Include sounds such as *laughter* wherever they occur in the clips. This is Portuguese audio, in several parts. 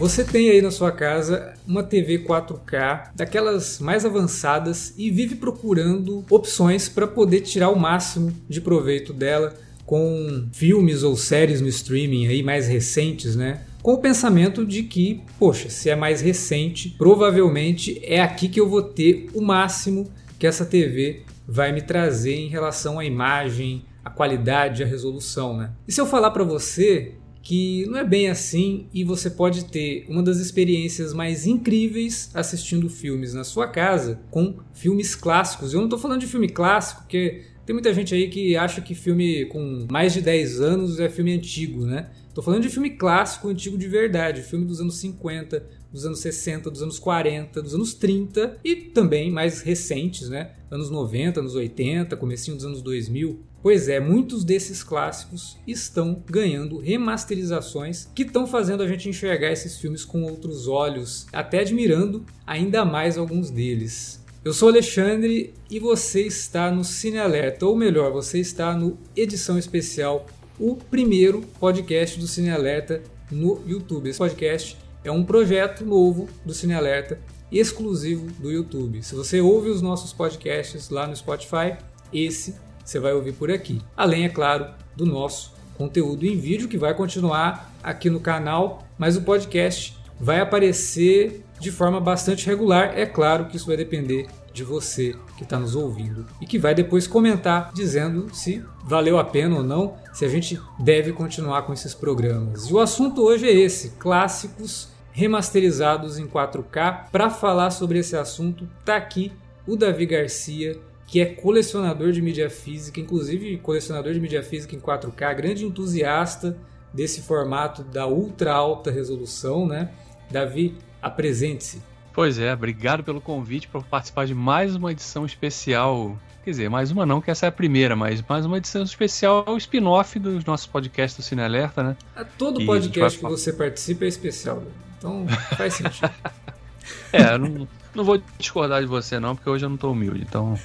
Você tem aí na sua casa uma TV 4K, daquelas mais avançadas, e vive procurando opções para poder tirar o máximo de proveito dela com filmes ou séries no streaming aí mais recentes, né? Com o pensamento de que, poxa, se é mais recente, provavelmente é aqui que eu vou ter o máximo que essa TV vai me trazer em relação à imagem, à qualidade, à resolução, né? E se eu falar para você que não é bem assim e você pode ter uma das experiências mais incríveis assistindo filmes na sua casa com filmes clássicos. Eu não estou falando de filme clássico, porque tem muita gente aí que acha que filme com mais de 10 anos é filme antigo, né? Tô falando de filme clássico, antigo de verdade, filme dos anos 50, dos anos 60, dos anos 40, dos anos 30 e também mais recentes, né? Anos 90, anos 80, comecinho dos anos 2000. Pois é, muitos desses clássicos estão ganhando remasterizações que estão fazendo a gente enxergar esses filmes com outros olhos, até admirando ainda mais alguns deles. Eu sou Alexandre e você está no Cine Alerta, ou melhor, você está no Edição Especial, o primeiro podcast do Cine Alerta no YouTube. Esse podcast é um projeto novo do Cine Alerta, exclusivo do YouTube. Se você ouve os nossos podcasts lá no Spotify, esse você vai ouvir por aqui. Além, é claro, do nosso conteúdo em vídeo que vai continuar aqui no canal, mas o podcast vai aparecer de forma bastante regular. É claro que isso vai depender de você que está nos ouvindo e que vai depois comentar dizendo se valeu a pena ou não, se a gente deve continuar com esses programas. E o assunto hoje é esse: clássicos remasterizados em 4K. Para falar sobre esse assunto, tá aqui o Davi Garcia, que é colecionador de mídia física, inclusive colecionador de mídia física em 4K, grande entusiasta desse formato da ultra alta resolução, né? Davi, apresente-se. Pois é, obrigado pelo convite para participar de mais uma edição especial. Quer dizer, mais uma não, que essa é a primeira, mas mais uma edição especial, o spin-off dos nossos podcasts do Cine Alerta, né? Todo podcast que você participa é especial, então faz sentido. *laughs* é, não, não vou discordar de você, não, porque hoje eu não tô humilde. Então.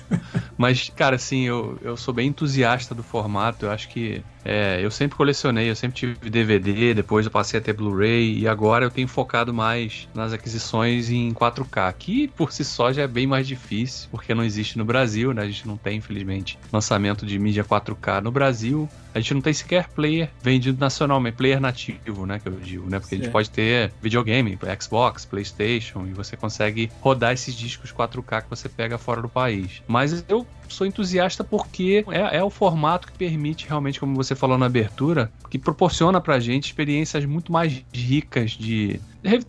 Mas, cara, assim, eu, eu sou bem entusiasta do formato. Eu acho que. É, eu sempre colecionei, eu sempre tive DVD, depois eu passei a ter Blu-ray e agora eu tenho focado mais nas aquisições em 4K, que por si só já é bem mais difícil, porque não existe no Brasil, né? A gente não tem, infelizmente, lançamento de mídia 4K no Brasil. A gente não tem sequer player vendido nacionalmente, player nativo, né? Que eu digo, né? Porque a gente pode ter videogame, Xbox, PlayStation, e você consegue rodar esses discos 4K que você pega fora do país. Mas eu sou entusiasta porque é, é, o formato que permite realmente, como você falou na abertura, que proporciona pra gente experiências muito mais ricas de.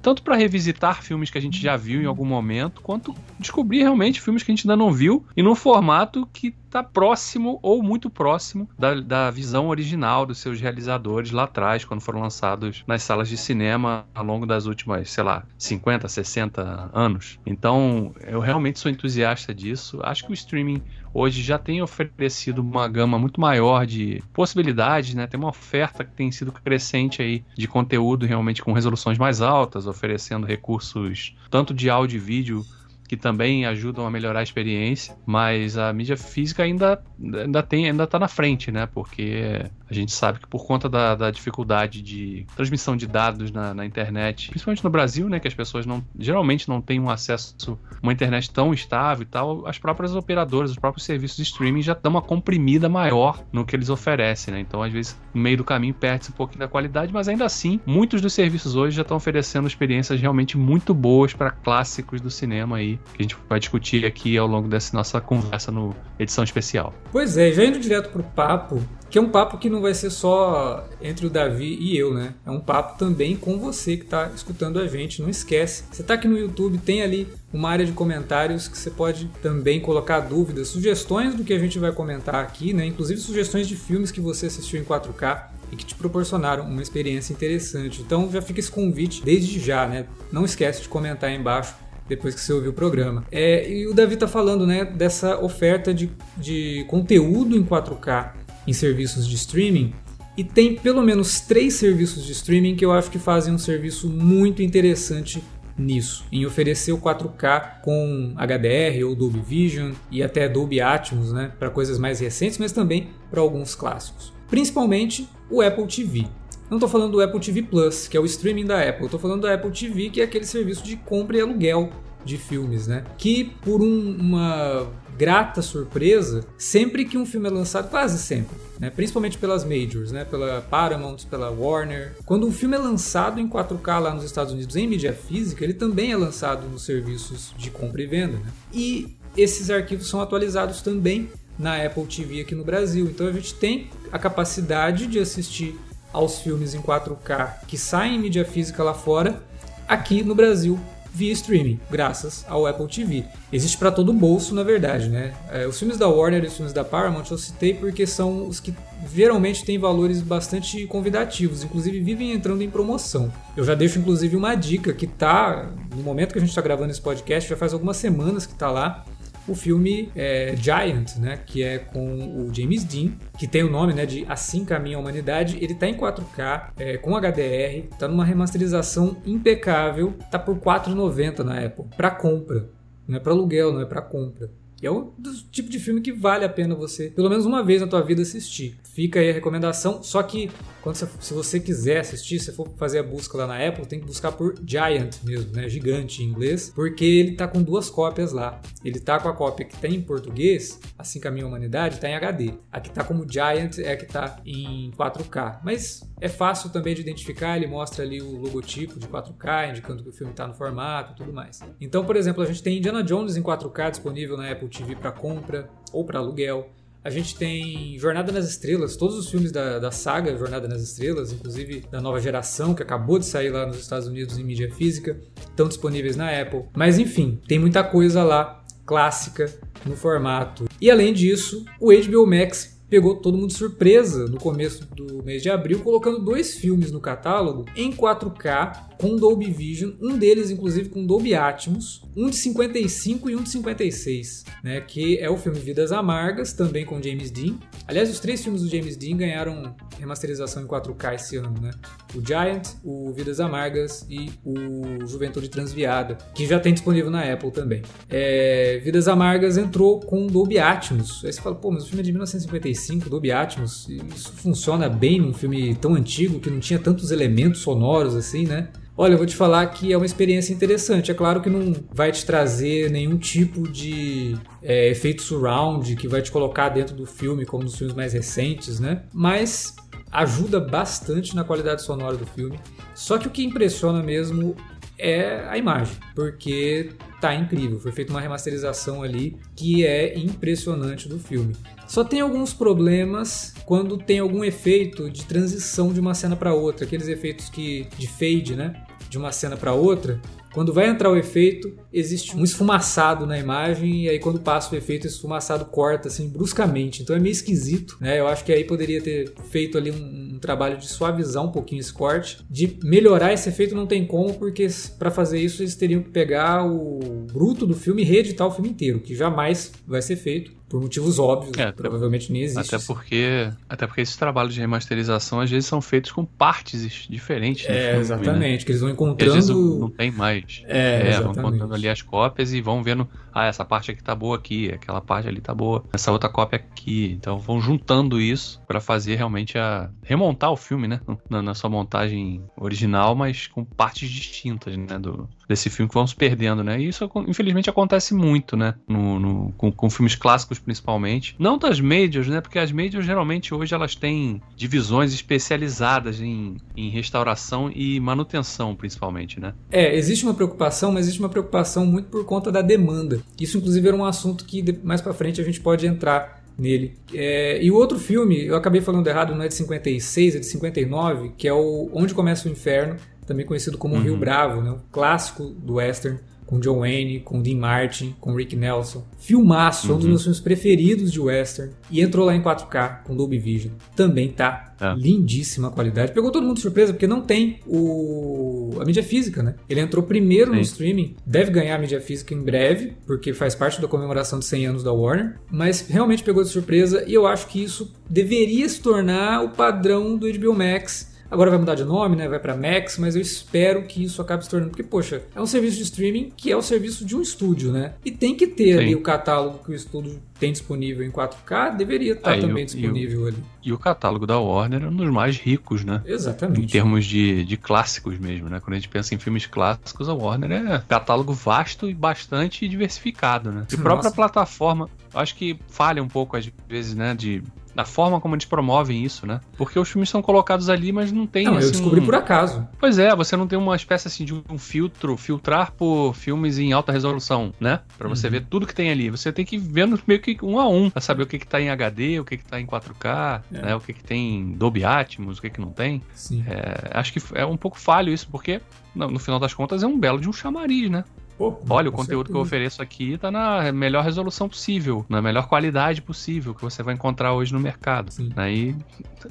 Tanto para revisitar filmes que a gente já viu em algum momento, quanto descobrir realmente filmes que a gente ainda não viu e num formato que está próximo ou muito próximo da, da visão original dos seus realizadores lá atrás, quando foram lançados nas salas de cinema ao longo das últimas, sei lá, 50, 60 anos. Então, eu realmente sou entusiasta disso. Acho que o streaming hoje já tem oferecido uma gama muito maior de possibilidades, né? Tem uma oferta que tem sido crescente aí de conteúdo realmente com resoluções mais altas, oferecendo recursos tanto de áudio e vídeo que também ajudam a melhorar a experiência, mas a mídia física ainda, ainda tem ainda está na frente, né? Porque a gente sabe que por conta da, da dificuldade de transmissão de dados na, na, internet, principalmente no Brasil, né, que as pessoas não geralmente não têm um acesso uma internet tão estável e tal, as próprias operadoras, os próprios serviços de streaming já dão uma comprimida maior no que eles oferecem, né? Então, às vezes, no meio do caminho perde-se um pouquinho da qualidade, mas ainda assim, muitos dos serviços hoje já estão oferecendo experiências realmente muito boas para clássicos do cinema aí que a gente vai discutir aqui ao longo dessa nossa conversa no edição especial. Pois é, já indo direto pro papo, que é um papo que não vai ser só entre o Davi e eu, né? É um papo também com você que está escutando a gente. Não esquece, você está aqui no YouTube, tem ali uma área de comentários que você pode também colocar dúvidas, sugestões do que a gente vai comentar aqui, né? Inclusive sugestões de filmes que você assistiu em 4K e que te proporcionaram uma experiência interessante. Então já fica esse convite desde já, né? Não esquece de comentar aí embaixo depois que você ouviu o programa. É, e o Davi está falando né, dessa oferta de, de conteúdo em 4K em serviços de streaming. E tem pelo menos três serviços de streaming que eu acho que fazem um serviço muito interessante nisso, em oferecer o 4K com HDR ou Dolby Vision e até Dolby Atmos, né, para coisas mais recentes, mas também para alguns clássicos. Principalmente o Apple TV. Não estou falando do Apple TV Plus, que é o streaming da Apple. Estou falando do Apple TV, que é aquele serviço de compra e aluguel de filmes, né? Que por um, uma grata surpresa, sempre que um filme é lançado, quase sempre, né? principalmente pelas majors, né? pela Paramount, pela Warner. Quando um filme é lançado em 4K lá nos Estados Unidos em mídia física, ele também é lançado nos serviços de compra e venda. Né? E esses arquivos são atualizados também na Apple TV aqui no Brasil. Então a gente tem a capacidade de assistir aos filmes em 4K que saem em mídia física lá fora, aqui no Brasil via streaming, graças ao Apple TV. Existe para todo bolso, na verdade, né? É, os filmes da Warner e os filmes da Paramount eu citei porque são os que geralmente têm valores bastante convidativos, inclusive vivem entrando em promoção. Eu já deixo inclusive uma dica que tá no momento que a gente está gravando esse podcast, já faz algumas semanas que tá lá o filme é, Giant, né, que é com o James Dean, que tem o nome né, de Assim Caminha a Humanidade. Ele está em 4K, é, com HDR, está numa remasterização impecável, tá por 4,90 na Apple, para compra. Não é para aluguel, não é para compra. E é o tipo de filme que vale a pena você, pelo menos uma vez na tua vida, assistir. Fica aí a recomendação. Só que quando você, se você quiser assistir, se for fazer a busca lá na Apple, tem que buscar por Giant mesmo, né? Gigante em inglês, porque ele tá com duas cópias lá. Ele tá com a cópia que tem em português, assim que a minha humanidade, tá em HD. A que tá como Giant é a que tá em 4K. Mas é fácil também de identificar, ele mostra ali o logotipo de 4K, indicando que o filme tá no formato e tudo mais. Então, por exemplo, a gente tem Indiana Jones em 4K disponível na Apple TV para compra ou para aluguel. A gente tem Jornada nas Estrelas, todos os filmes da, da saga Jornada nas Estrelas, inclusive da nova geração, que acabou de sair lá nos Estados Unidos em mídia física, estão disponíveis na Apple. Mas enfim, tem muita coisa lá clássica no formato. E além disso, o HBO Max pegou todo mundo de surpresa no começo do mês de abril, colocando dois filmes no catálogo em 4K com Dolby Vision, um deles inclusive com Dolby Atmos, um de 55 e um de 56, né, que é o filme Vidas Amargas, também com James Dean. Aliás, os três filmes do James Dean ganharam remasterização em 4K esse ano, né? O Giant, o Vidas Amargas e o Juventude Transviada, que já tem disponível na Apple também. É, Vidas Amargas entrou com Dolby Atmos. Aí você fala, pô, mas o filme é de 1955, Dolby Atmos, isso funciona bem num filme tão antigo que não tinha tantos elementos sonoros assim, né? Olha, eu vou te falar que é uma experiência interessante. É claro que não vai te trazer nenhum tipo de é, efeito surround que vai te colocar dentro do filme, como nos filmes mais recentes, né? Mas ajuda bastante na qualidade sonora do filme. Só que o que impressiona mesmo é a imagem, porque tá incrível. Foi feita uma remasterização ali que é impressionante do filme. Só tem alguns problemas quando tem algum efeito de transição de uma cena para outra, aqueles efeitos que de fade, né? de uma cena para outra, quando vai entrar o efeito, existe um esfumaçado na imagem e aí quando passa o efeito, esse esfumaçado corta assim bruscamente. Então é meio esquisito, né? Eu acho que aí poderia ter feito ali um, um trabalho de suavizar um pouquinho esse corte, de melhorar esse efeito não tem como, porque para fazer isso eles teriam que pegar o bruto do filme e reeditar o filme inteiro, que jamais vai ser feito por motivos óbvios, é, provavelmente nem existe. Até porque, até porque esses trabalhos de remasterização às vezes são feitos com partes diferentes. É, filme, exatamente, né? que eles vão encontrando. às vezes não tem mais. É, é vão encontrando ali as cópias e vão vendo, ah, essa parte aqui tá boa aqui, aquela parte ali tá boa, essa outra cópia aqui. Então vão juntando isso para fazer realmente a remontar o filme, né, na, na, sua montagem original, mas com partes distintas, né, do desse filme que se perdendo, né? E isso infelizmente acontece muito, né, no, no com, com filmes clássicos principalmente. Não das majors, né? Porque as majors geralmente hoje elas têm divisões especializadas em, em restauração e manutenção, principalmente, né? É, existe uma preocupação, mas existe uma preocupação muito por conta da demanda. Isso, inclusive, era um assunto que mais para frente a gente pode entrar nele. É, e o outro filme, eu acabei falando errado, não é de 56, é de 59, que é o Onde Começa o Inferno, também conhecido como uhum. Rio Bravo, né? um clássico do western com John Wayne, com Dean Martin, com Rick Nelson. Filmaço, uhum. um dos uhum. meus filmes preferidos de western. E entrou lá em 4K com Dolby Vision. Também tá é. lindíssima qualidade. Pegou todo mundo de surpresa porque não tem o a mídia física, né? Ele entrou primeiro Sim. no streaming, deve ganhar a mídia física em breve, porque faz parte da comemoração de 100 anos da Warner, mas realmente pegou de surpresa e eu acho que isso deveria se tornar o padrão do HBO Max Agora vai mudar de nome, né? Vai para Max, mas eu espero que isso acabe se tornando. Porque, poxa, é um serviço de streaming que é o serviço de um estúdio, né? E tem que ter Sim. ali o catálogo que o estúdio tem disponível em 4K, deveria estar tá é, também disponível e o, ali. E o catálogo da Warner é um dos mais ricos, né? Exatamente. Em termos de, de clássicos mesmo, né? Quando a gente pensa em filmes clássicos, a Warner é um catálogo vasto e bastante diversificado, né? E própria plataforma, acho que falha um pouco às vezes, né? De da forma como eles promovem isso, né? Porque os filmes são colocados ali, mas não tem. Não, assim, eu descobri por acaso. Pois é, você não tem uma espécie assim de um filtro, filtrar por filmes em alta resolução, né? Para você uhum. ver tudo que tem ali. Você tem que ver meio que um a um, pra saber o que que tá em HD, o que que tá em 4K, é. né? O que que tem Dolby Atmos, o que que não tem. Sim. É, acho que é um pouco falho isso, porque no, no final das contas é um belo de um chamariz, né? Pô, Olha, o conteúdo certeza. que eu ofereço aqui está na melhor resolução possível, na melhor qualidade possível que você vai encontrar hoje no mercado. Sim. Aí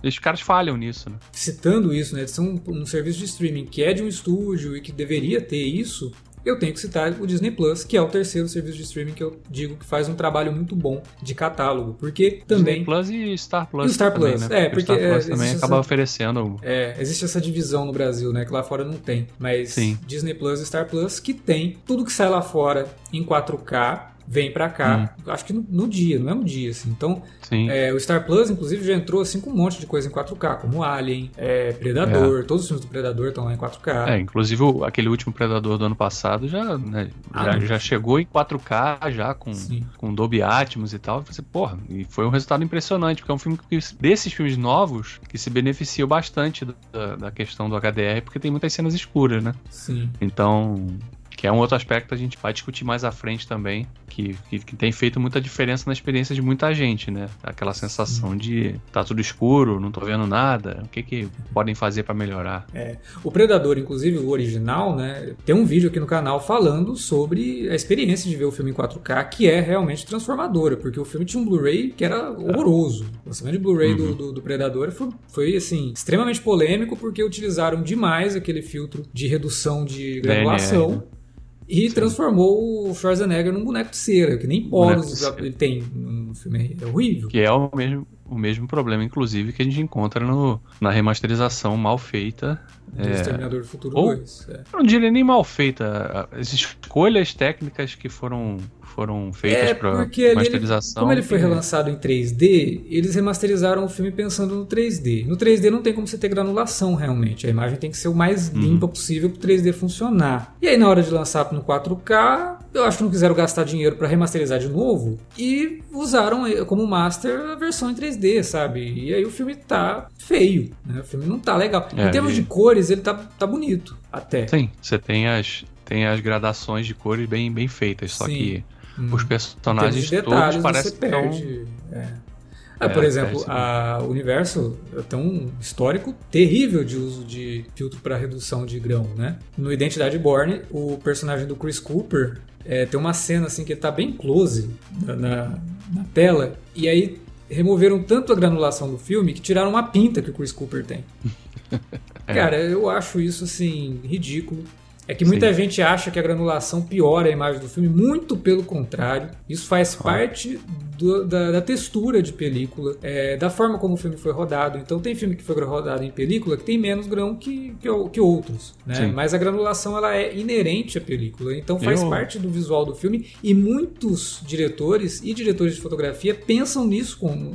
os caras falham nisso. Né? Citando isso, né? São um, um serviço de streaming que é de um estúdio e que deveria ter isso eu tenho que citar o Disney Plus, que é o terceiro serviço de streaming que eu digo que faz um trabalho muito bom de catálogo, porque também Disney Plus e Star Plus. E Star também, Plus, né? é, porque Star Plus é, também acaba essa, oferecendo. É, existe essa divisão no Brasil, né, que lá fora não tem, mas Sim. Disney Plus e Star Plus que tem tudo que sai lá fora em 4K vem para cá, hum. acho que no, no, dia, no mesmo dia, assim. Então, é, o Star Plus, inclusive, já entrou assim com um monte de coisa em 4K, como Alien, é, Predador, é. todos os filmes do Predador estão lá em 4K. É, inclusive aquele último Predador do ano passado já, né, ah, já, já, chegou em 4K, já com, com Dolby Atmos e tal. Você, porra, e foi um resultado impressionante, porque é um filme que, desses filmes novos que se beneficiou bastante da, da questão do HDR, porque tem muitas cenas escuras, né? Sim. Então, que é um outro aspecto que a gente vai discutir mais à frente também, que, que, que, tem feito muita diferença na experiência de muita gente, né? Aquela sensação de tá tudo escuro, não tô vendo nada, o que que podem fazer para melhorar? É. O Predador, inclusive, o original, né? Tem um vídeo aqui no canal falando sobre a experiência de ver o filme em 4K, que é realmente transformadora, porque o filme tinha um Blu-ray que era horroroso. O lançamento de Blu-ray uhum. do, do, do, Predador foi, foi, assim, extremamente polêmico, porque utilizaram demais aquele filtro de redução de granulação. DNR, né? E Sim. transformou o Schwarzenegger num boneco de cera, que nem poros ele tem no filme. É horrível. Que é o mesmo, o mesmo problema, inclusive, que a gente encontra no, na remasterização mal feita. Do é, Exterminador do Futuro ou, 2. É. Não diria nem mal feita. As escolhas técnicas que foram foram feitas é, para masterização. Ele, como ele foi relançado em 3D, eles remasterizaram o filme pensando no 3D. No 3D não tem como você ter granulação realmente. A imagem tem que ser o mais uhum. limpa possível para o 3D funcionar. E aí na hora de lançar no 4K, eu acho que não quiseram gastar dinheiro para remasterizar de novo e usaram como master a versão em 3D, sabe? E aí o filme tá feio, né? O filme não tá legal. É, em termos e... de cores, ele tá, tá bonito até. Sim, você tem as tem as gradações de cores bem, bem feitas, Sim. só que Hum. Os personagens de todos parecem você perde. Tão... É. Ah, é, por exemplo, a, o universo tem um histórico terrível de uso de filtro para redução de grão, né? No Identidade Born, o personagem do Chris Cooper é, tem uma cena assim que ele tá bem close na, na, na, tela e aí removeram tanto a granulação do filme que tiraram uma pinta que o Chris Cooper tem. *laughs* Cara, eu acho isso assim ridículo. É que muita Sim. gente acha que a granulação piora a imagem do filme, muito pelo contrário. Isso faz parte do, da, da, textura de película, é, da forma como o filme foi rodado. Então tem filme que foi rodado em película que tem menos grão que, que, que outros, né? Mas a granulação ela é inerente à película, então faz Eu... parte do visual do filme e muitos diretores e diretores de fotografia pensam nisso com,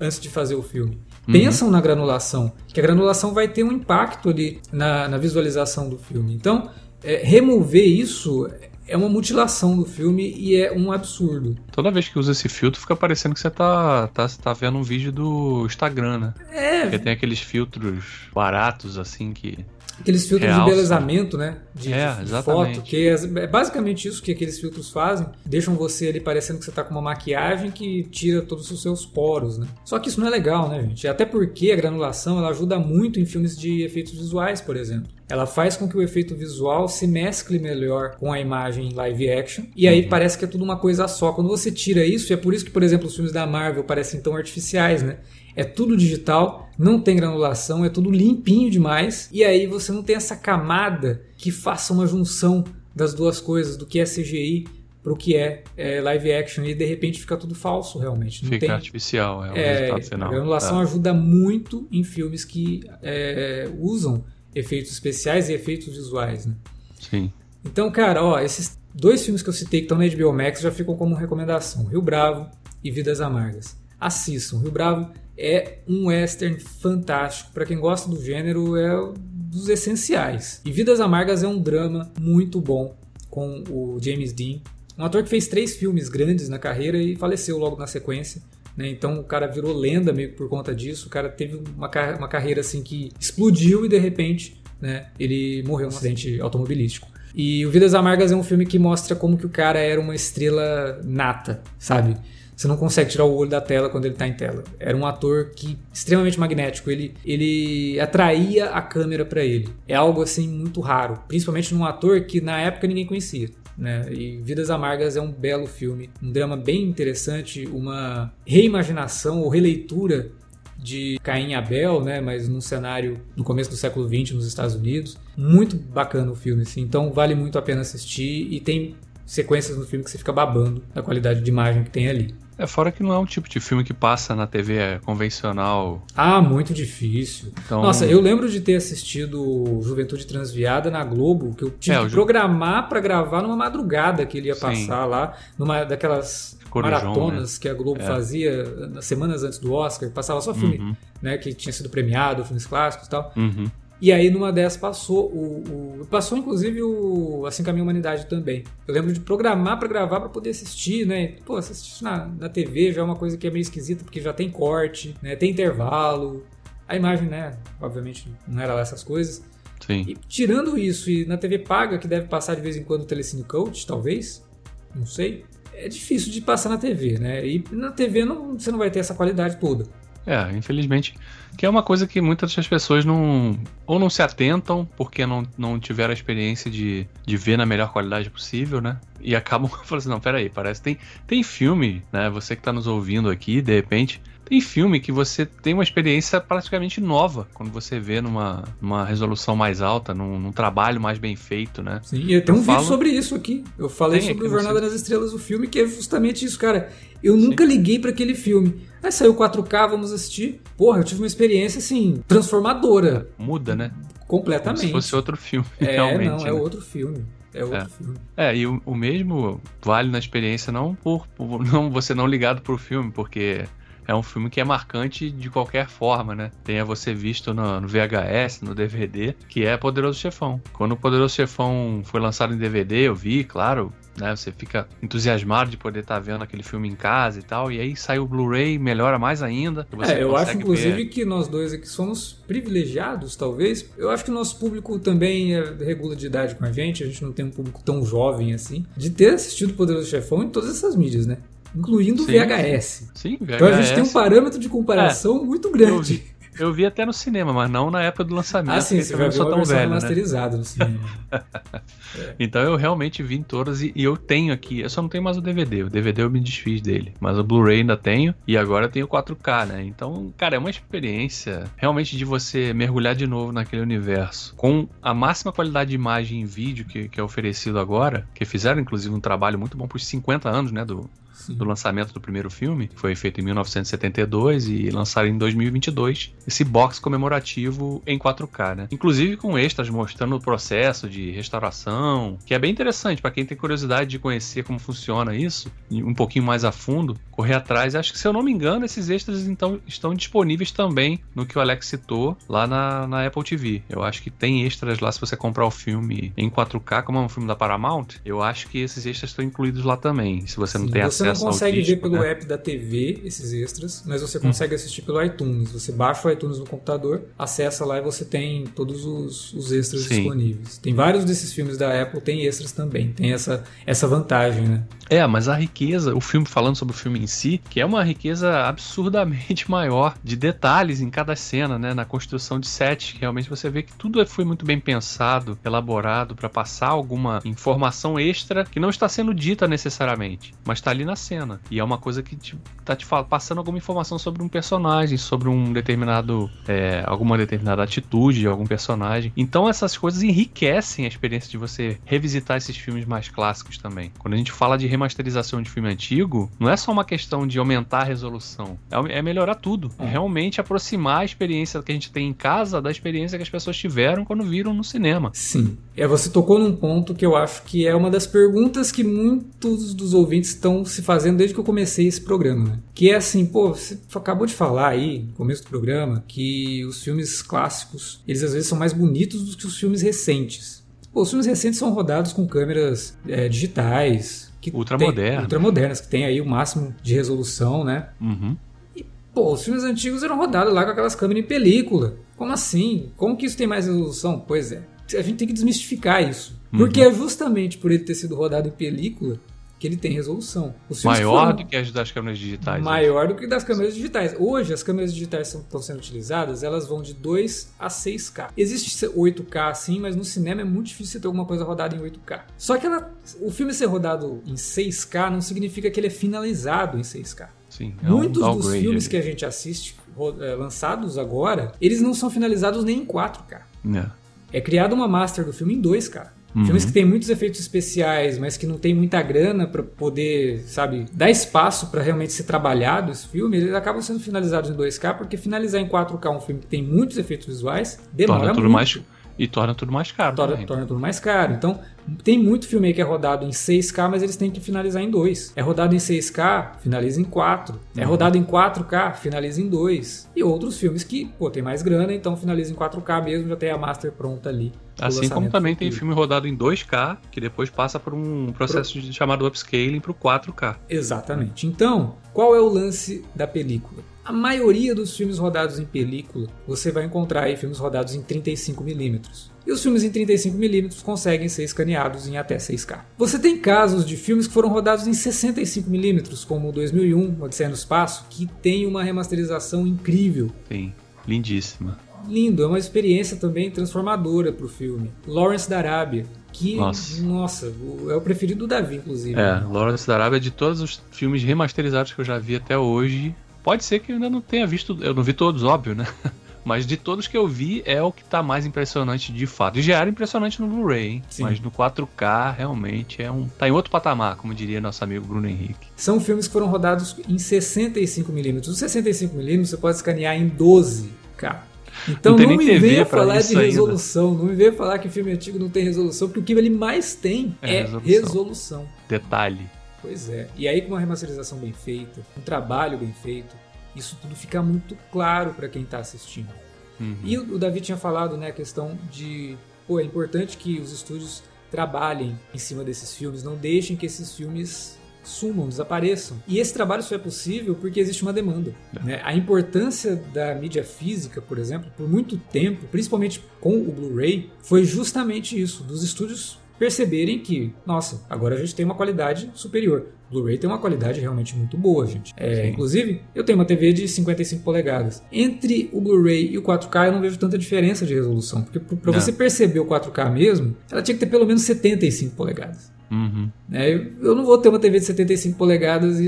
antes de fazer o filme. Uhum. Pensam na granulação, que a granulação vai ter um impacto ali na, na visualização do filme. Então, é, remover isso é uma mutilação do filme e é um absurdo. Toda vez que usa esse filtro, fica parecendo que você tá, tá, tá vendo um vídeo do Instagram, né? É. Porque tem aqueles filtros baratos, assim, que Aqueles filtros Realça. de embelezamento, né? De, é, de foto, que é, é basicamente isso que aqueles filtros fazem. Deixam você ali parecendo que você tá com uma maquiagem que tira todos os seus poros, né? Só que isso não é legal, né, gente? Até porque a granulação ela ajuda muito em filmes de efeitos visuais, por exemplo. Ela faz com que o efeito visual se mescle melhor com a imagem live action. E aí uhum. parece que é tudo uma coisa só. Quando você tira isso, e é por isso que, por exemplo, os filmes da Marvel parecem tão artificiais, né? É tudo digital, não tem granulação, é tudo limpinho demais. E aí você não tem essa camada que faça uma junção das duas coisas, do que é CGI para o que é, é, live action e de repente fica tudo falso realmente. Não fica tem, artificial, é o é, resultado final. A granulação tá. ajuda muito em filmes que é, usam efeitos especiais e efeitos visuais. Né? Sim. Então, cara, ó, esses dois filmes que eu citei que estão na HBO Max já ficam como recomendação: Rio Bravo e Vidas Amargas. Assistam. Rio Bravo é um western fantástico. Para quem gosta do gênero, é dos essenciais. E Vidas Amargas é um drama muito bom com o James Dean. Um ator que fez três filmes grandes na carreira e faleceu logo na sequência. Né? Então o cara virou lenda meio por conta disso. O cara teve uma, uma carreira assim que explodiu e de repente né, ele morreu num acidente automobilístico. E o Vidas Amargas é um filme que mostra como que o cara era uma estrela nata, sabe? Você não consegue tirar o olho da tela quando ele está em tela. Era um ator que extremamente magnético. Ele, ele atraía a câmera para ele. É algo assim muito raro, principalmente num ator que na época ninguém conhecia. Né? E Vidas Amargas é um belo filme, um drama bem interessante, uma reimaginação ou releitura de Caim e Abel, né? Mas num cenário no começo do século XX nos Estados Unidos. Muito bacana o filme, assim. Então vale muito a pena assistir e tem sequências no filme que você fica babando da qualidade de imagem que tem ali. É, fora que não é um tipo de filme que passa na TV convencional. Ah, muito difícil. Então... Nossa, eu lembro de ter assistido Juventude Transviada na Globo, que eu tive é, que programar para gravar numa madrugada que ele ia Sim. passar lá, numa daquelas Corujão, maratonas né? que a Globo é. fazia nas semanas antes do Oscar, passava só filme, uhum. né, que tinha sido premiado, filmes clássicos e tal. Uhum. E aí numa dessas passou o, o passou inclusive o Assim Caminha a Humanidade também. Eu lembro de programar para gravar para poder assistir, né? Pô, assistir na, na TV já é uma coisa que é meio esquisita porque já tem corte, né? Tem intervalo. A imagem, né? Obviamente não era lá essas coisas. Sim. E tirando isso e na TV paga que deve passar de vez em quando o Telecine Coach, talvez, não sei. É difícil de passar na TV, né? E na TV não, você não vai ter essa qualidade toda. É, infelizmente. Que é uma coisa que muitas das pessoas não. Ou não se atentam, porque não, não tiveram a experiência de, de ver na melhor qualidade possível, né? E acabam *laughs* falando assim: não, peraí, parece. Tem, tem filme, né? Você que tá nos ouvindo aqui, de repente. Tem filme que você tem uma experiência praticamente nova quando você vê numa, numa resolução mais alta, num, num trabalho mais bem feito, né? Sim, e tem um falo... vídeo sobre isso aqui. Eu falei tem sobre o Jornada nas Estrelas, o filme, que é justamente isso, cara. Eu Sim. nunca liguei para aquele filme. Aí saiu 4K, vamos assistir. Porra, eu tive uma experiência assim, transformadora. Muda, né? Completamente. Como se fosse outro filme. É, realmente, não, é né? é outro filme. É outro é. filme. É, e o, o, mesmo vale na experiência não por, por, não você não ligado pro filme, porque é um filme que é marcante de qualquer forma, né? Tenha você visto no, no, VHS, no DVD, que é Poderoso Chefão. Quando o Poderoso Chefão foi lançado em DVD, eu vi, claro, né? Você fica entusiasmado de poder estar tá vendo aquele filme em casa e tal. E aí sai o Blu-ray, melhora mais ainda. é, eu acho inclusive ver... que nós dois aqui somos privilegiados, talvez. Eu acho que o nosso público também é, regula de idade com a gente. A gente não tem um público tão jovem assim. De ter assistido Poderoso Chefão em todas essas mídias, né? Incluindo sim, VHS. Sim, VHS. Então a gente tem um parâmetro de comparação é, muito grande. Eu vi até no cinema, mas não na época do lançamento. Ah, sim, você já viu tão velho, remasterizado né? no cinema. é. *laughs* Então eu realmente vi em todas e, e, eu tenho aqui, eu só não tenho mais o DVD. O DVD eu me desfiz dele, mas o Blu-ray ainda tenho e agora eu tenho 4K, né? Então, cara, é uma experiência realmente de você mergulhar de novo naquele universo. Com a máxima qualidade de imagem e vídeo que, que é oferecido agora, que fizeram inclusive um trabalho muito bom por 50 anos, né, do, Sim. do lançamento do primeiro filme, foi feito em 1972 e lançaram em 2022 esse box comemorativo em 4K, né? Inclusive com extras mostrando o processo de restauração, que é bem interessante para quem tem curiosidade de conhecer como funciona isso, um pouquinho mais a fundo, correr atrás. Acho que se eu não me engano, esses extras então estão disponíveis também no que o Alex citou lá na, na Apple TV. Eu acho que tem extras lá se você comprar o filme em 4K, como é um filme da Paramount. Eu acho que esses extras estão incluídos lá também. Se você não Sim, tem você acesso não consegue ver pelo né? app da TV esses extras, mas você consegue hum. assistir pelo iTunes. Você baixa o iTunes no computador, acessa lá e você tem todos os, os extras Sim. disponíveis. Tem vários desses filmes da Apple, tem extras também. Tem essa, essa vantagem, né? É, mas a riqueza, o filme falando sobre o filme em si, que é uma riqueza absurdamente *laughs* maior de detalhes em cada cena, né? Na construção de set, realmente você vê que tudo foi muito bem pensado, elaborado para passar alguma informação extra que não está sendo dita necessariamente, mas está ali na cena. E é uma coisa que te, tá te passando alguma informação sobre um personagem, sobre um determinado. É, alguma determinada atitude de algum personagem. Então essas coisas enriquecem a experiência de você revisitar esses filmes mais clássicos também. Quando a gente fala de remasterização de filme antigo, não é só uma questão de aumentar a resolução, é, é melhorar tudo. É realmente aproximar a experiência que a gente tem em casa da experiência que as pessoas tiveram quando viram no cinema. Sim. É, você tocou num ponto que eu acho que é uma das perguntas que muitos dos ouvintes estão se fazendo desde que eu comecei esse programa. Né? Que é assim, pô, você acabou de falar aí, no começo do programa, que os filmes clássicos, eles às vezes são mais bonitos do que os filmes recentes. Pô, os filmes recentes são rodados com câmeras é, digitais. Que ultramodernas. Ultramodernas, que tem aí o máximo de resolução, né? Uhum. E, pô, os filmes antigos eram rodados lá com aquelas câmeras em película. Como assim? Como que isso tem mais resolução? Pois é. A gente tem que desmistificar isso. Uhum. Porque é justamente por ele ter sido rodado em película que ele tem resolução. Maior foram... do que as das câmeras digitais. Né? Maior do que das câmeras digitais. Hoje, as câmeras digitais que estão sendo utilizadas, elas vão de 2 a 6K. Existe 8K sim, mas no cinema é muito difícil você ter alguma coisa rodada em 8K. Só que ela, o filme ser rodado em 6K não significa que ele é finalizado em 6K. Sim, é Muitos um dos filmes ali. que a gente assiste é, lançados agora, eles não são finalizados nem em 4K. É. é criada uma master do filme em 2K. Uhum. Filmes que tem muitos efeitos especiais, mas que não tem muita grana para poder, sabe, dar espaço para realmente ser trabalhado esse filme, eles acabam sendo finalizados em 2K, porque finalizar em 4K um filme que tem muitos efeitos visuais demora torna tudo muito. Mais, e torna tudo mais caro. Torna, torna, tudo mais caro. Então, tem muito filme aí que é rodado em 6K, mas eles têm que finalizar em 2. É rodado em 6K, finaliza em 4. É uhum. rodado em 4K, finaliza em 2. E outros filmes que, pô, tem mais grana, então finaliza em 4K mesmo, já tem a master pronta ali. Assim como também futuro. tem filme rodado em 2K, que depois passa por um processo Pro... chamado upscaling para o 4K. Exatamente. Então, qual é o lance da película? A maioria dos filmes rodados em película, você vai encontrar aí filmes rodados em 35mm. E os filmes em 35mm conseguem ser escaneados em até 6K. Você tem casos de filmes que foram rodados em 65mm, como 2001, Odisseia no Espaço, que tem uma remasterização incrível. Sim, lindíssima lindo, é uma experiência também transformadora pro filme. Lawrence da Arábia, que, nossa, nossa é o preferido do Davi, inclusive. É, Lawrence da Arábia, de todos os filmes remasterizados que eu já vi até hoje, pode ser que eu ainda não tenha visto, eu não vi todos, óbvio, né? *laughs* Mas de todos que eu vi, é o que tá mais impressionante de fato. E já era impressionante no Blu-ray, hein? Mas no 4K, realmente, é um. tá em outro patamar, como diria nosso amigo Bruno Henrique. São filmes que foram rodados em 65mm. Os 65mm você pode escanear em 12K. Então não, não me venha falar de resolução, ainda. não me venha falar que filme antigo não tem resolução, porque o que ele mais tem é, é resolução. resolução. Detalhe. Pois é. E aí com uma remasterização bem feita, um trabalho bem feito, isso tudo fica muito claro para quem está assistindo. Uhum. E o, o Davi tinha falado, né, a questão de, pô, é importante que os estúdios trabalhem em cima desses filmes, não deixem que esses filmes sumam, desapareçam. E esse trabalho só é possível porque existe uma demanda. É. Né? A importância da mídia física, por exemplo, por muito tempo, principalmente com o Blu-ray, foi justamente isso, dos estúdios perceberem que, nossa, agora a gente tem uma qualidade superior. Blu-ray tem uma qualidade realmente muito boa, gente. É, inclusive, eu tenho uma TV de 55 polegadas. Entre o Blu-ray e o 4K, eu não vejo tanta diferença de resolução. Porque para você perceber o 4K mesmo, ela tinha que ter pelo menos 75 polegadas. Uhum. É, eu não vou ter uma TV de 75 polegadas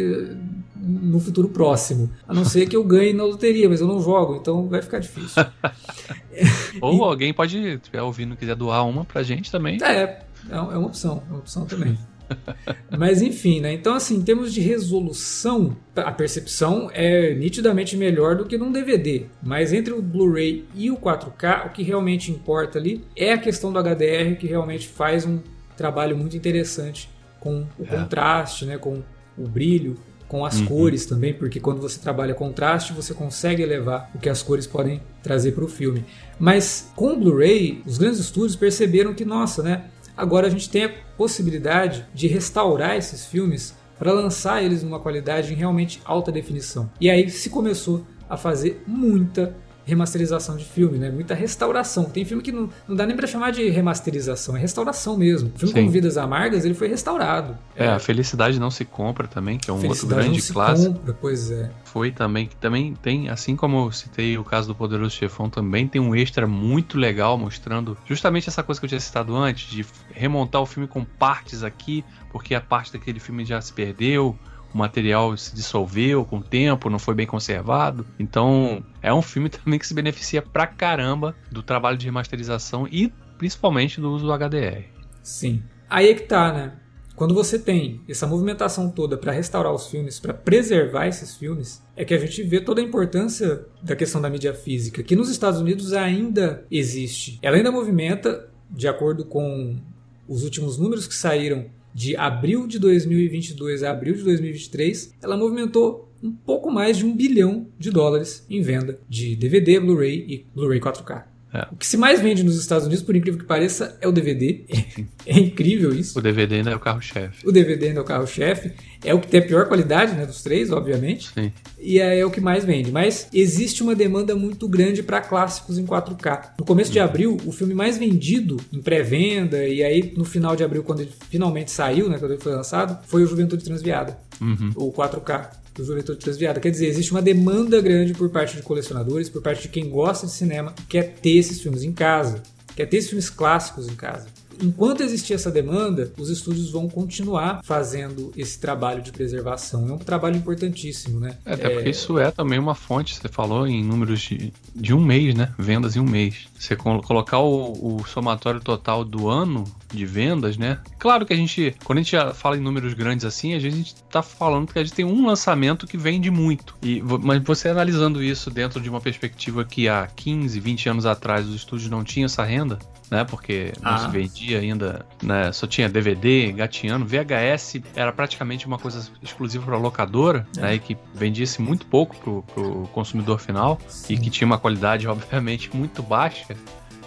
no futuro próximo. A não ser que eu ganhe na loteria, mas eu não jogo, então vai ficar difícil. *laughs* Ou e, alguém pode, se estiver ouvindo, quiser doar uma pra gente também. É, é, é uma opção, é uma opção também. *laughs* Mas enfim, né? Então, assim, em termos de resolução, a percepção é nitidamente melhor do que num DVD. Mas entre o Blu-ray e o 4K, o que realmente importa ali é a questão do HDR, que realmente faz um trabalho muito interessante com o é. contraste, né, com o brilho, com as uhum. cores também, porque quando você trabalha contraste, você consegue elevar o que as cores podem trazer para o filme. Mas com o Blu-ray, os grandes estúdios perceberam que, nossa, né, agora a gente tem a possibilidade de restaurar esses filmes para lançar eles numa qualidade em realmente alta definição. E aí se começou a fazer muita remasterização de filme, né? Muita restauração. Tem filme que não, não dá nem para chamar de remasterização, é restauração mesmo. O filme Sim. como Vidas Amargas, ele foi restaurado. É, a Felicidade Não Se Compra também, que é um outro grande clássico. Compra, pois é. Foi também, que também tem, assim como eu citei o caso do Poderoso Chefão, também tem um extra muito legal mostrando justamente essa coisa que eu tinha citado antes, de remontar o filme com partes aqui, porque a parte daquele filme já se perdeu, o material se dissolveu com o tempo, não foi bem conservado. Então, é um filme *laughs* também que se beneficia pra caramba do trabalho de remasterização e principalmente do uso do HDR. Sim. Aí é que tá, né? quando você tem essa movimentação toda para restaurar os filmes, para preservar esses filmes, é que a gente vê toda a importância da questão da mídia física, que nos Estados Unidos ainda existe. Ela ainda movimenta, de acordo com os últimos números que saíram de abril de 2022 a abril de 2023, ela movimentou um pouco mais de um bilhão de dólares em venda de DVD, Blu-ray e Blu-ray 4K. É. O que se mais vende nos Estados Unidos, por incrível que pareça, é o DVD. *laughs* É, incrível isso. O DVD ainda é o carro-chefe. O DVD ainda é o carro-chefe. É o que tem a pior qualidade, né, dos três, obviamente. Sim. E é, é o que mais vende. Mas existe uma demanda muito grande para clássicos em 4K. No começo de abril, o filme mais vendido em pré-venda, e aí no final de abril, quando ele finalmente saiu, né, quando ele foi lançado, foi o Juventude Transviada. Uhum. O 4K do Juventude Transviada. Quer dizer, existe uma demanda grande por parte de colecionadores, por parte de quem gosta de cinema, quer ter esses filmes em casa, quer ter esses filmes clássicos em casa enquanto existir essa demanda, os estúdios vão continuar fazendo esse trabalho de preservação. É um trabalho importantíssimo, né? É, até é... porque isso é também uma fonte, você falou em números de, de um mês, né? Vendas em um mês. Você colocar o, o somatório total do ano de vendas, né? Claro que a gente, quando a gente fala em números grandes assim, a gente está falando que a gente tem um lançamento que vende muito. E, mas você analisando isso dentro de uma perspectiva que há 15, 20 anos atrás os estúdios não tinham essa renda, né? Porque não ah. se vendia ainda, né? Só tinha DVD, gatinhando. VHS era praticamente uma coisa exclusiva para locadora, é. né? E que vendia-se muito pouco pro, pro consumidor final Sim. e que tinha uma qualidade, *laughs* obviamente, muito baixa.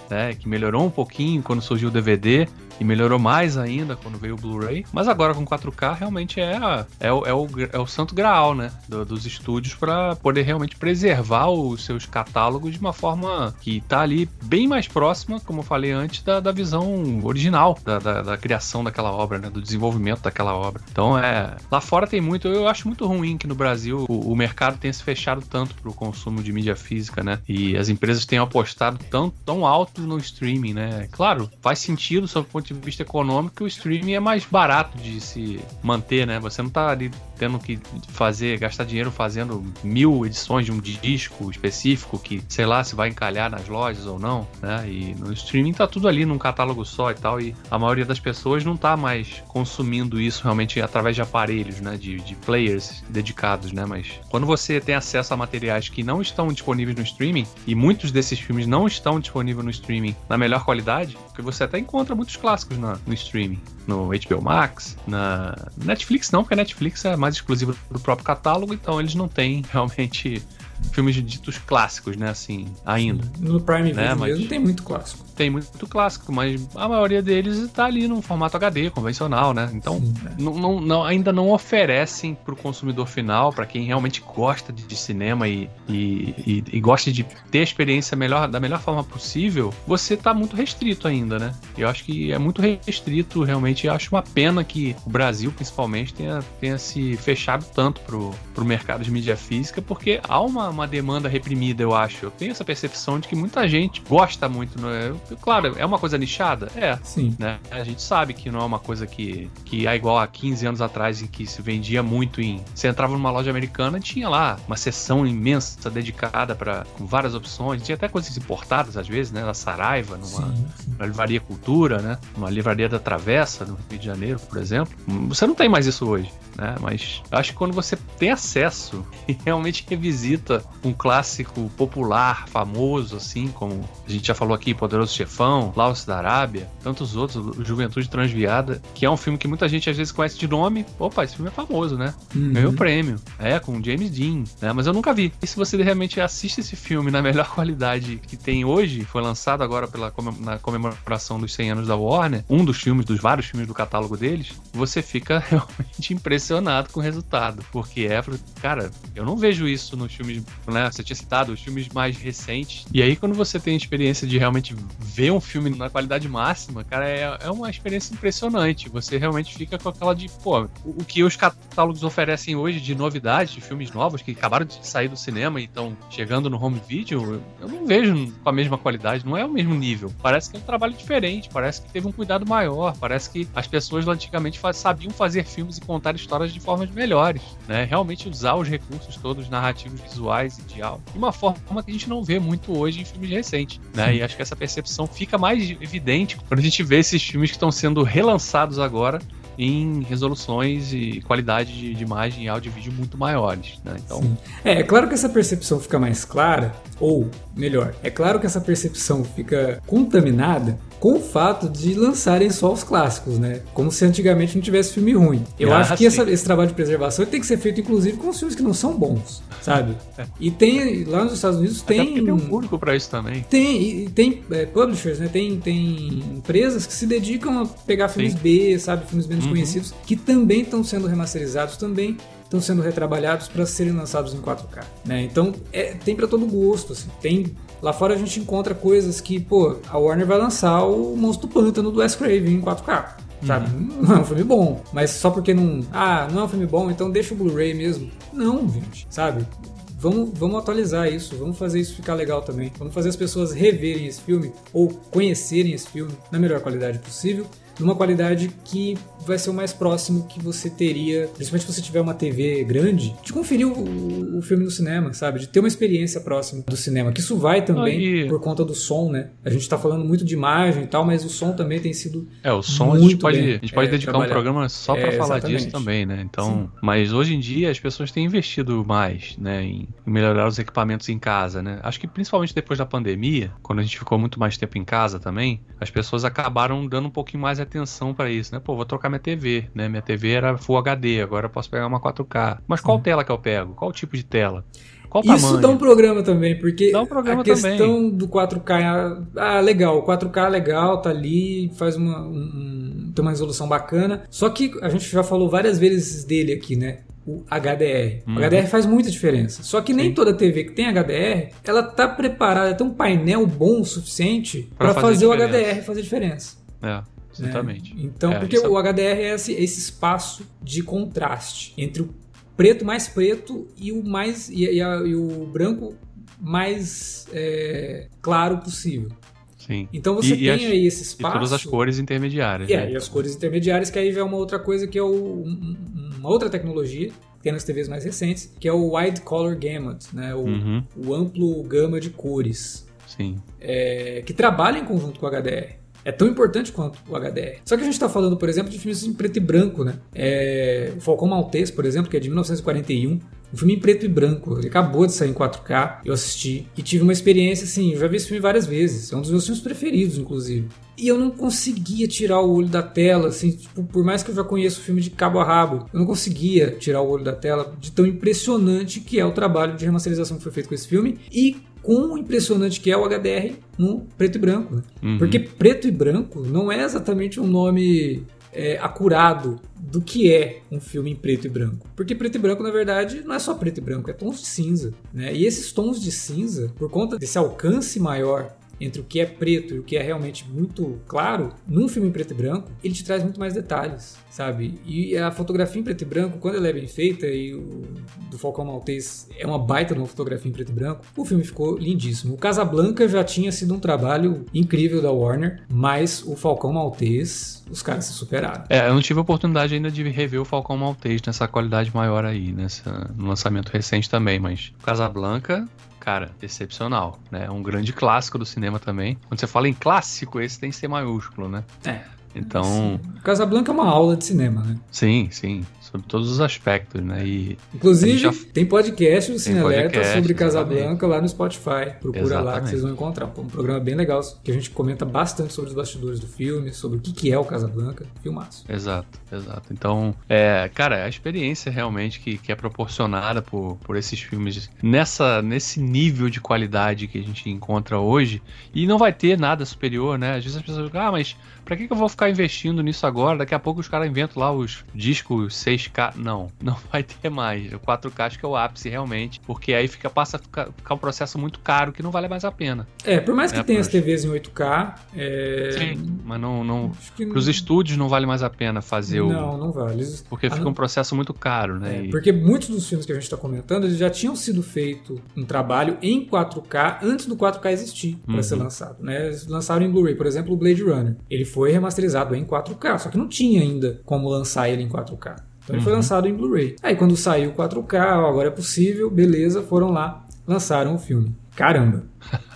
Né, que melhorou um pouquinho quando surgiu o DVD, e melhorou mais ainda quando veio o Blu-ray. Mas agora com 4K realmente é, a, é, o, é, o, é o santo graal, né? Do, dos estúdios para poder realmente preservar os seus catálogos de uma forma que tá ali bem mais próxima, como eu falei antes, da, da visão original da, da, da, criação daquela obra, né? Do desenvolvimento daquela obra. Então é. Lá fora tem muito. Eu acho muito ruim que no Brasil o, o mercado tenha se fechado tanto para o consumo de mídia física, né? E as empresas tenham apostado tão, tão alto no streaming, né? Claro, faz sentido sob o ponto de vista econômico, o streaming é mais barato de se manter, né? Você não tá ali tendo que fazer, gastar dinheiro fazendo mil edições de um disco específico que, sei lá, se vai encalhar nas lojas ou não, né? E no streaming tá tudo ali num catálogo só e tal, e a maioria das pessoas não tá mais consumindo isso realmente através de aparelhos, né? De, de players dedicados, né? Mas quando você tem acesso a materiais que não estão disponíveis no streaming, e muitos desses filmes não estão disponíveis no streaming na melhor qualidade, porque você até encontra muitos clássicos na, no streaming, no HBO Max, na Netflix não, porque a Netflix é mais exclusiva do próprio catálogo, então eles não têm *laughs* realmente filmes ditos clássicos, né? Assim, ainda. No Prime né? Video mesmo tem muito clássico. Tem muito clássico, mas a maioria deles está ali num formato HD convencional, né? Então, Sim, é. não, não, não, ainda não oferecem para o consumidor final, para quem realmente gosta de, de cinema e, e, e, e, gosta de ter a experiência melhor, da melhor forma possível, você está muito restrito ainda, né? Eu acho que é muito restrito, realmente. Eu acho uma pena que o Brasil, principalmente, tenha, tenha se fechado tanto pro, pro mercado de mídia física, porque há uma uma, demanda reprimida, eu acho. Eu tenho essa percepção de que muita gente gosta muito. Né? Claro, é uma coisa nichada? É. Sim. Né? A gente sabe que não é uma coisa que, que é igual a 15 anos atrás, em que se vendia muito em. Você entrava numa loja americana tinha lá uma seção imensa dedicada para com várias opções. Tinha até coisas importadas, às vezes, né? Da Saraiva, numa, sim, sim. numa livraria Cultura, né? Numa livraria da Travessa, no Rio de Janeiro, por exemplo. Você não tem mais isso hoje, né? Mas acho que quando você tem acesso *laughs* e realmente revisita um clássico popular, famoso, assim, como a gente já falou aqui, Poderoso Chefão, Laos da Arábia, tantos outros, Juventude Transviada, que é um filme que muita gente às vezes conhece de nome. Opa, esse filme é famoso, né? Uhum. Ganhou prêmio. É, com James Dean, né? Mas eu nunca vi. E se você realmente assiste esse filme na *laughs* melhor qualidade que tem hoje, foi lançado agora pela, na comemoração dos 100 anos da Warner, um dos filmes, dos vários filmes do catálogo deles, você fica *laughs* realmente impressionado com o resultado. Porque é, cara, eu não vejo isso nos filmes né? Você tinha citado os filmes mais recentes. E aí, quando você tem a experiência de realmente ver um filme na qualidade máxima, cara, é, é uma experiência impressionante. Você realmente fica com aquela de, pô, o, que os catálogos oferecem hoje de novidades, de filmes novos que acabaram de sair do cinema e estão chegando no home video, eu não vejo com a mesma qualidade, não é o mesmo nível. Parece que é um trabalho diferente, parece que teve um cuidado maior, parece que as pessoas lá antigamente faz, sabiam fazer filmes e contar histórias de formas melhores, né? Realmente usar os recursos todos narrativos visuais visuais e de áudio, de uma forma que a gente não vê muito hoje em filmes recentes, né? E acho que essa percepção fica mais evidente quando a gente vê esses filmes que estão sendo relançados agora em resoluções e qualidade de, de imagem e áudio e vídeo muito maiores, né? Então, Sim. é, é claro que essa percepção fica mais clara, ou melhor, é claro que essa percepção fica contaminada com o fato de lançarem só os clássicos, né? Como se antigamente não tivesse filme ruim. Eu ah, acho que essa, esse trabalho de preservação tem que ser feito, inclusive, com os filmes que não são bons, sabe? É. E tem, lá nos Estados Unidos, tem... Até tem um público para isso também. Tem, e tem é, publishers, né? Tem, tem empresas que se dedicam a pegar filmes Sim. B, sabe? Filmes menos uhum. conhecidos, que também estão sendo remasterizados, também estão sendo retrabalhados para serem lançados em 4K, né? Então, é, tem para todo gosto, assim. Tem Lá fora a gente encontra coisas que, pô, a Warner vai lançar o Monstro do Pântano do Wes Craven em 4K. Sabe? Uhum. Não é um filme bom. Mas só porque não. Ah, não é um filme bom, então deixa o Blu-ray mesmo. Não, gente. Sabe? Vamos, vamos atualizar isso, vamos fazer isso ficar legal também. Vamos fazer as pessoas reverem esse filme ou conhecerem esse filme na melhor qualidade possível numa qualidade que vai ser o mais próximo que você teria, principalmente se você tiver uma TV grande, de conferir o, o filme no cinema, sabe? De ter uma experiência próxima do cinema. Que isso vai também Aí. por conta do som, né? A gente tá falando muito de imagem e tal, mas o som também tem sido. É, o som a gente pode, a gente pode é, dedicar trabalhar. um programa só para é, falar exatamente. disso também, né? Então, Sim. mas hoje em dia as pessoas têm investido mais, né, em melhorar os equipamentos em casa, né? Acho que principalmente depois da pandemia, quando a gente ficou muito mais tempo em casa também, as pessoas acabaram dando um pouquinho mais atenção para isso, né? Pô, vou trocar minha TV, né? Minha TV era Full HD, agora eu posso pegar uma 4K. Mas qual Sim. tela que eu pego? Qual tipo de tela? Qual Isso tamanho? dá um programa também, porque um programa a questão também. do 4K, ah, legal, 4K legal, tá ali, faz uma, um, tem uma resolução bacana. Só que a gente já falou várias vezes dele aqui, né? o HDR. Uhum. O HDR faz muita diferença. Só que Sim. nem toda TV que tem HDR, ela tá preparada, tem um painel bom o suficiente para fazer, fazer o HDR fazer diferença. É. Exatamente. Né? Então, é, porque o HDR é esse, esse, espaço de contraste entre o preto mais preto e o mais e, e, a, e o branco mais é, claro possível. Sim. Então você e, tem aí esse espaço. E todas as cores intermediárias. É, né? e as cores intermediárias, que aí já é uma outra coisa que é o, uma outra tecnologia que tem nas TVs mais recentes, que é o Wide Color Gamut, né? o, uhum. o amplo gama de cores. Sim. É, que trabalha em conjunto com o HDR é tão importante quanto o HDR. Só que a gente está falando, por exemplo, de filmes em preto e branco, né? É, o Falcão Maltese, por exemplo, que é de 1941, um filme em preto e branco. Ele acabou de sair em 4K, eu assisti e tive uma experiência assim. Eu já vi esse filme várias vezes, é um dos meus filmes preferidos, inclusive. E eu não conseguia tirar o olho da tela, assim, tipo, por mais que eu já conheça o filme de cabo a rabo, eu não conseguia tirar o olho da tela de tão impressionante que é o trabalho de remasterização que foi feito com esse filme e quão impressionante que é o HDR no preto e branco. Né? Uhum. Porque preto e branco não é exatamente um nome é, acurado do que é um filme em preto e branco. Porque preto e branco, na verdade, não é só preto e branco, é tons de cinza. Né? E esses tons de cinza, por conta desse alcance maior entre o que é preto e o que é realmente muito claro, num filme em preto e branco, ele te traz muito mais detalhes, sabe? E a fotografia em preto e branco, quando ela é bem feita, e o do Falcão Maltês é uma baita de uma fotografia em preto e branco, o filme ficou lindíssimo. O Casablanca já tinha sido um trabalho incrível da Warner, mas o Falcão Maltês, os caras se superaram. É, eu não tive a oportunidade ainda de rever o Falcão Maltês nessa qualidade maior aí, nessa, no lançamento recente também, mas o Casablanca cara, excepcional, né? É um grande clássico do cinema também. Quando você fala em clássico, esse tem que ser maiúsculo, né? É. Então. Casablanca é uma aula de cinema, né? Sim, sim sobre todos os aspectos, né? E Inclusive, já... tem podcast do Cine Alerta sobre Casablanca lá no Spotify. Procura exatamente. lá que vocês vão encontrar. Um programa bem legal que a gente comenta bastante sobre os bastidores do filme, sobre o que é o Casablanca. Filmaço. Exato, exato. Então, é, cara, a experiência realmente que, que é proporcionada por, por esses filmes nessa, nesse nível de qualidade que a gente encontra hoje, e não vai ter nada superior, né? Às vezes as pessoas ficam, ah, mas pra que, que eu vou ficar investindo nisso agora? Daqui a pouco os caras inventam lá os discos 6K. Não, *laughs* não vai ter mais. O 4K acho que é o ápice realmente, porque aí fica, passa a ficar, ficar um processo muito caro que não vale mais a pena. É, por mais que é, tenha as TVs em 8K. É... Sim, mas não. não. Pros estúdios não vale mais a pena fazer não, o. Não, não vale. Porque fica um processo muito caro, né? É, e... Porque muitos dos filmes que a gente está comentando eles já tinham sido feito um trabalho em 4K antes do 4K existir para uhum. ser lançado. Né? Eles lançaram em Blu-ray, por exemplo, o Blade Runner. Ele foi remasterizado em 4K, só que não tinha ainda como lançar ele em 4K. Então ele foi uhum. lançado em Blu-ray. Aí quando saiu 4K, agora é possível, beleza, foram lá, lançaram o filme. Caramba!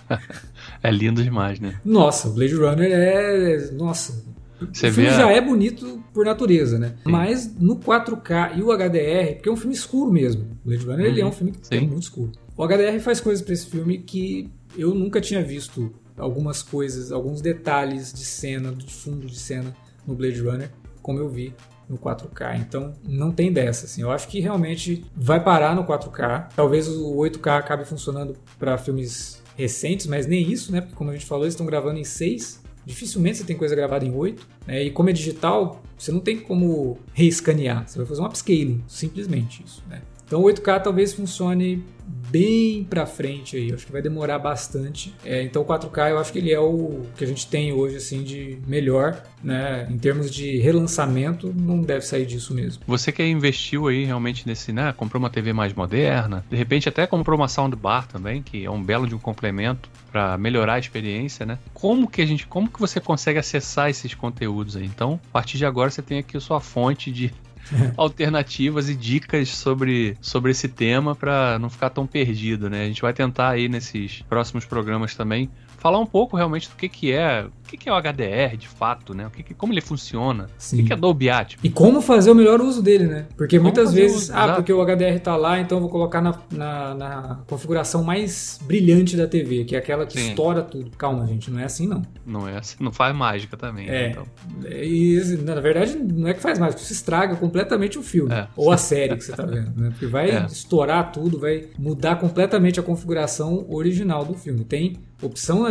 *laughs* é lindo demais, né? Nossa, Blade Runner é. Nossa, Você o filme a... já é bonito por natureza, né? Sim. Mas no 4K e o HDR, porque é um filme escuro mesmo. Blade Runner uhum. ele é um filme que é muito escuro. O HDR faz coisas para esse filme que eu nunca tinha visto algumas coisas, alguns detalhes de cena, de fundo de cena no Blade Runner, como eu vi no 4K. Então não tem dessa. Assim. Eu acho que realmente vai parar no 4K. Talvez o 8K acabe funcionando para filmes recentes, mas nem isso, né? Porque como a gente falou, eles estão gravando em 6. Dificilmente você tem coisa gravada em 8. Né? E como é digital, você não tem como reescanear. Você vai fazer um upscaling, simplesmente isso. Né? Então o 8K talvez funcione bem para frente aí, acho que vai demorar bastante. É, então o 4K eu acho que ele é o que a gente tem hoje assim de melhor, né? Em termos de relançamento, não deve sair disso mesmo. Você que investiu aí realmente nesse, né? Comprou uma TV mais moderna, de repente até comprou uma soundbar também, que é um belo de um complemento para melhorar a experiência, né? Como que a gente, como que você consegue acessar esses conteúdos aí? Então, a partir de agora você tem aqui a sua fonte de *laughs* alternativas e dicas sobre, sobre esse tema para não ficar tão perdido, né? A gente vai tentar aí nesses próximos programas também falar um pouco realmente do que, que é, que, que é o HDR de fato, né? O que, que como ele funciona, Sim. o que, que é Dolby Atmos. E como fazer o melhor uso dele, né? Porque como muitas vezes, ah, Exato. porque o HDR tá lá, então eu vou colocar na, na, na, configuração mais brilhante da TV, que é aquela que Sim. estoura tudo. Calma, gente, não é assim não. Não é assim, não faz mágica também. Né, é. Então. E, na verdade, não é que faz mágica, você estraga completamente o filme. É. Ou a série que você tá vendo, né? Porque vai *laughs* é. estourar tudo, vai mudar completamente a configuração original do filme. Tem opção.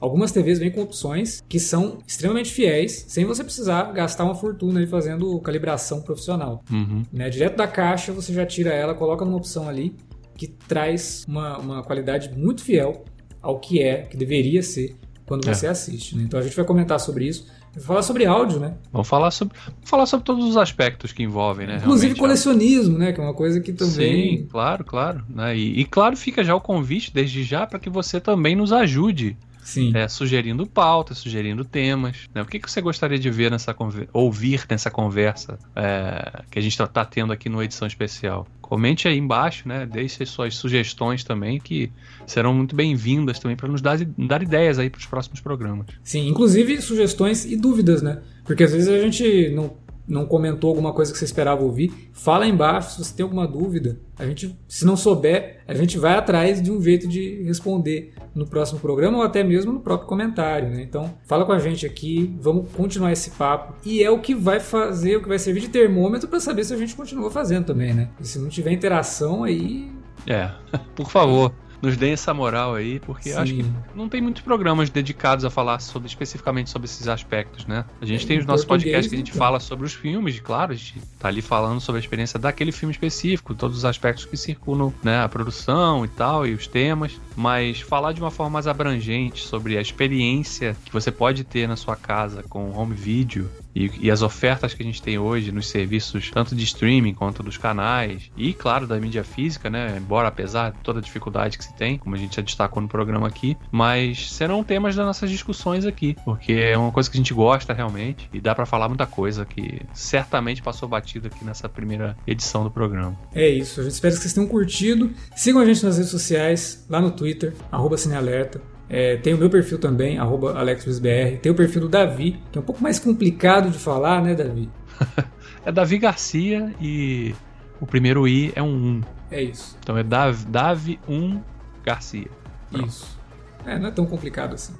Algumas TVs vêm com opções que são extremamente fiéis, sem você precisar gastar uma fortuna aí fazendo calibração profissional. Uhum. Né? Direto da caixa, você já tira ela, coloca numa opção ali que traz uma, uma qualidade muito fiel ao que é, que deveria ser quando é. você assiste. Né? Então a gente vai comentar sobre isso. Vamos falar sobre áudio, né? Vamos falar sobre, vamos falar sobre todos os aspectos que envolvem, né? Inclusive colecionismo, né? Que é uma coisa que também. Sim, claro, claro. Né? E, e claro, fica já o convite desde já para que você também nos ajude Sim. É, sugerindo pautas, sugerindo temas. Né? O que, que você gostaria de ver nessa ouvir nessa conversa é, que a gente está tá tendo aqui no edição especial? Comente aí embaixo, né? Deixe suas sugestões também, que serão muito bem-vindas também para nos dar, dar ideias aí para os próximos programas. Sim, inclusive sugestões e dúvidas, né? Porque às vezes a gente não não comentou alguma coisa que você esperava ouvir, fala aí embaixo se você tem alguma dúvida. A gente, se não souber, a gente vai atrás de um jeito de responder no próximo programa ou até mesmo no próprio comentário, né? Então, fala com a gente aqui, vamos continuar esse papo e é o que vai fazer, o que vai servir de termômetro para saber se a gente continua fazendo também, né? E se não tiver interação aí, é, *laughs* por favor nos deem essa moral aí, porque Sim. acho que não tem muitos programas dedicados a falar sobre, especificamente sobre esses aspectos, né? A gente é, tem os nossos podcasts que a gente então. fala sobre os filmes, claro, a gente tá ali falando sobre a experiência daquele filme específico, todos os aspectos que circulam, né? A produção e tal, e os temas, mas falar de uma forma mais abrangente sobre a experiência que você pode ter na sua casa com home video e, e, as ofertas que a gente tem hoje nos serviços, tanto de streaming quanto dos canais, e claro, da mídia física, né? Embora apesar de toda a dificuldade que se tem, como a gente já destacou no programa aqui, mas serão temas das nossas discussões aqui, porque é uma coisa que a gente gosta realmente e dá para falar muita coisa que certamente passou batido aqui nessa primeira edição do programa. É isso, a gente espera que vocês tenham curtido. Sigam a gente nas redes sociais, lá no Twitter, arroba Cinealerta. É, tem o meu perfil também, AlexBR. Tem o perfil do Davi, que é um pouco mais complicado de falar, né, Davi? *laughs* é Davi Garcia e o primeiro I é um 1. É isso. Então é Davi, Davi 1 Garcia. Pronto. Isso. É, não é tão complicado assim.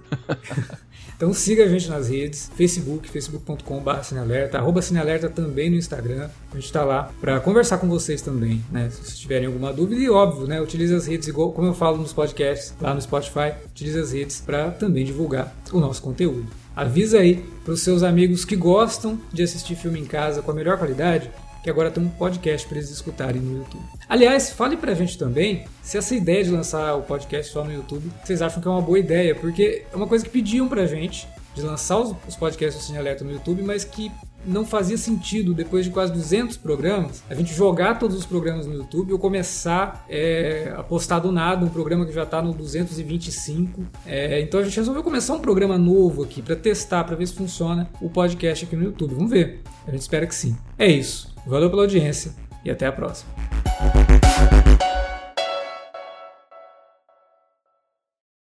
*laughs* então siga a gente nas redes, Facebook, facebook.com.br cinealerta, arroba cinealerta também no Instagram. A gente está lá para conversar com vocês também, né? Se vocês tiverem alguma dúvida, e óbvio, né? Utilize as redes, igual como eu falo nos podcasts, lá no Spotify, utilize as redes para também divulgar o nosso conteúdo. Avisa aí para os seus amigos que gostam de assistir filme em casa com a melhor qualidade que agora tem um podcast para eles escutarem no YouTube. Aliás, fale pra gente também se essa ideia de lançar o podcast só no YouTube, vocês acham que é uma boa ideia, porque é uma coisa que pediam pra gente de lançar os, podcasts do Cine Alerta no YouTube, mas que não fazia sentido, depois de quase 200 programas, a gente jogar todos os programas no YouTube ou começar é, a postar do nada um programa que já está no 225. É, então a gente resolveu começar um programa novo aqui para testar, para ver se funciona o podcast aqui no YouTube. Vamos ver. A gente espera que sim. É isso. Valeu pela audiência e até a próxima.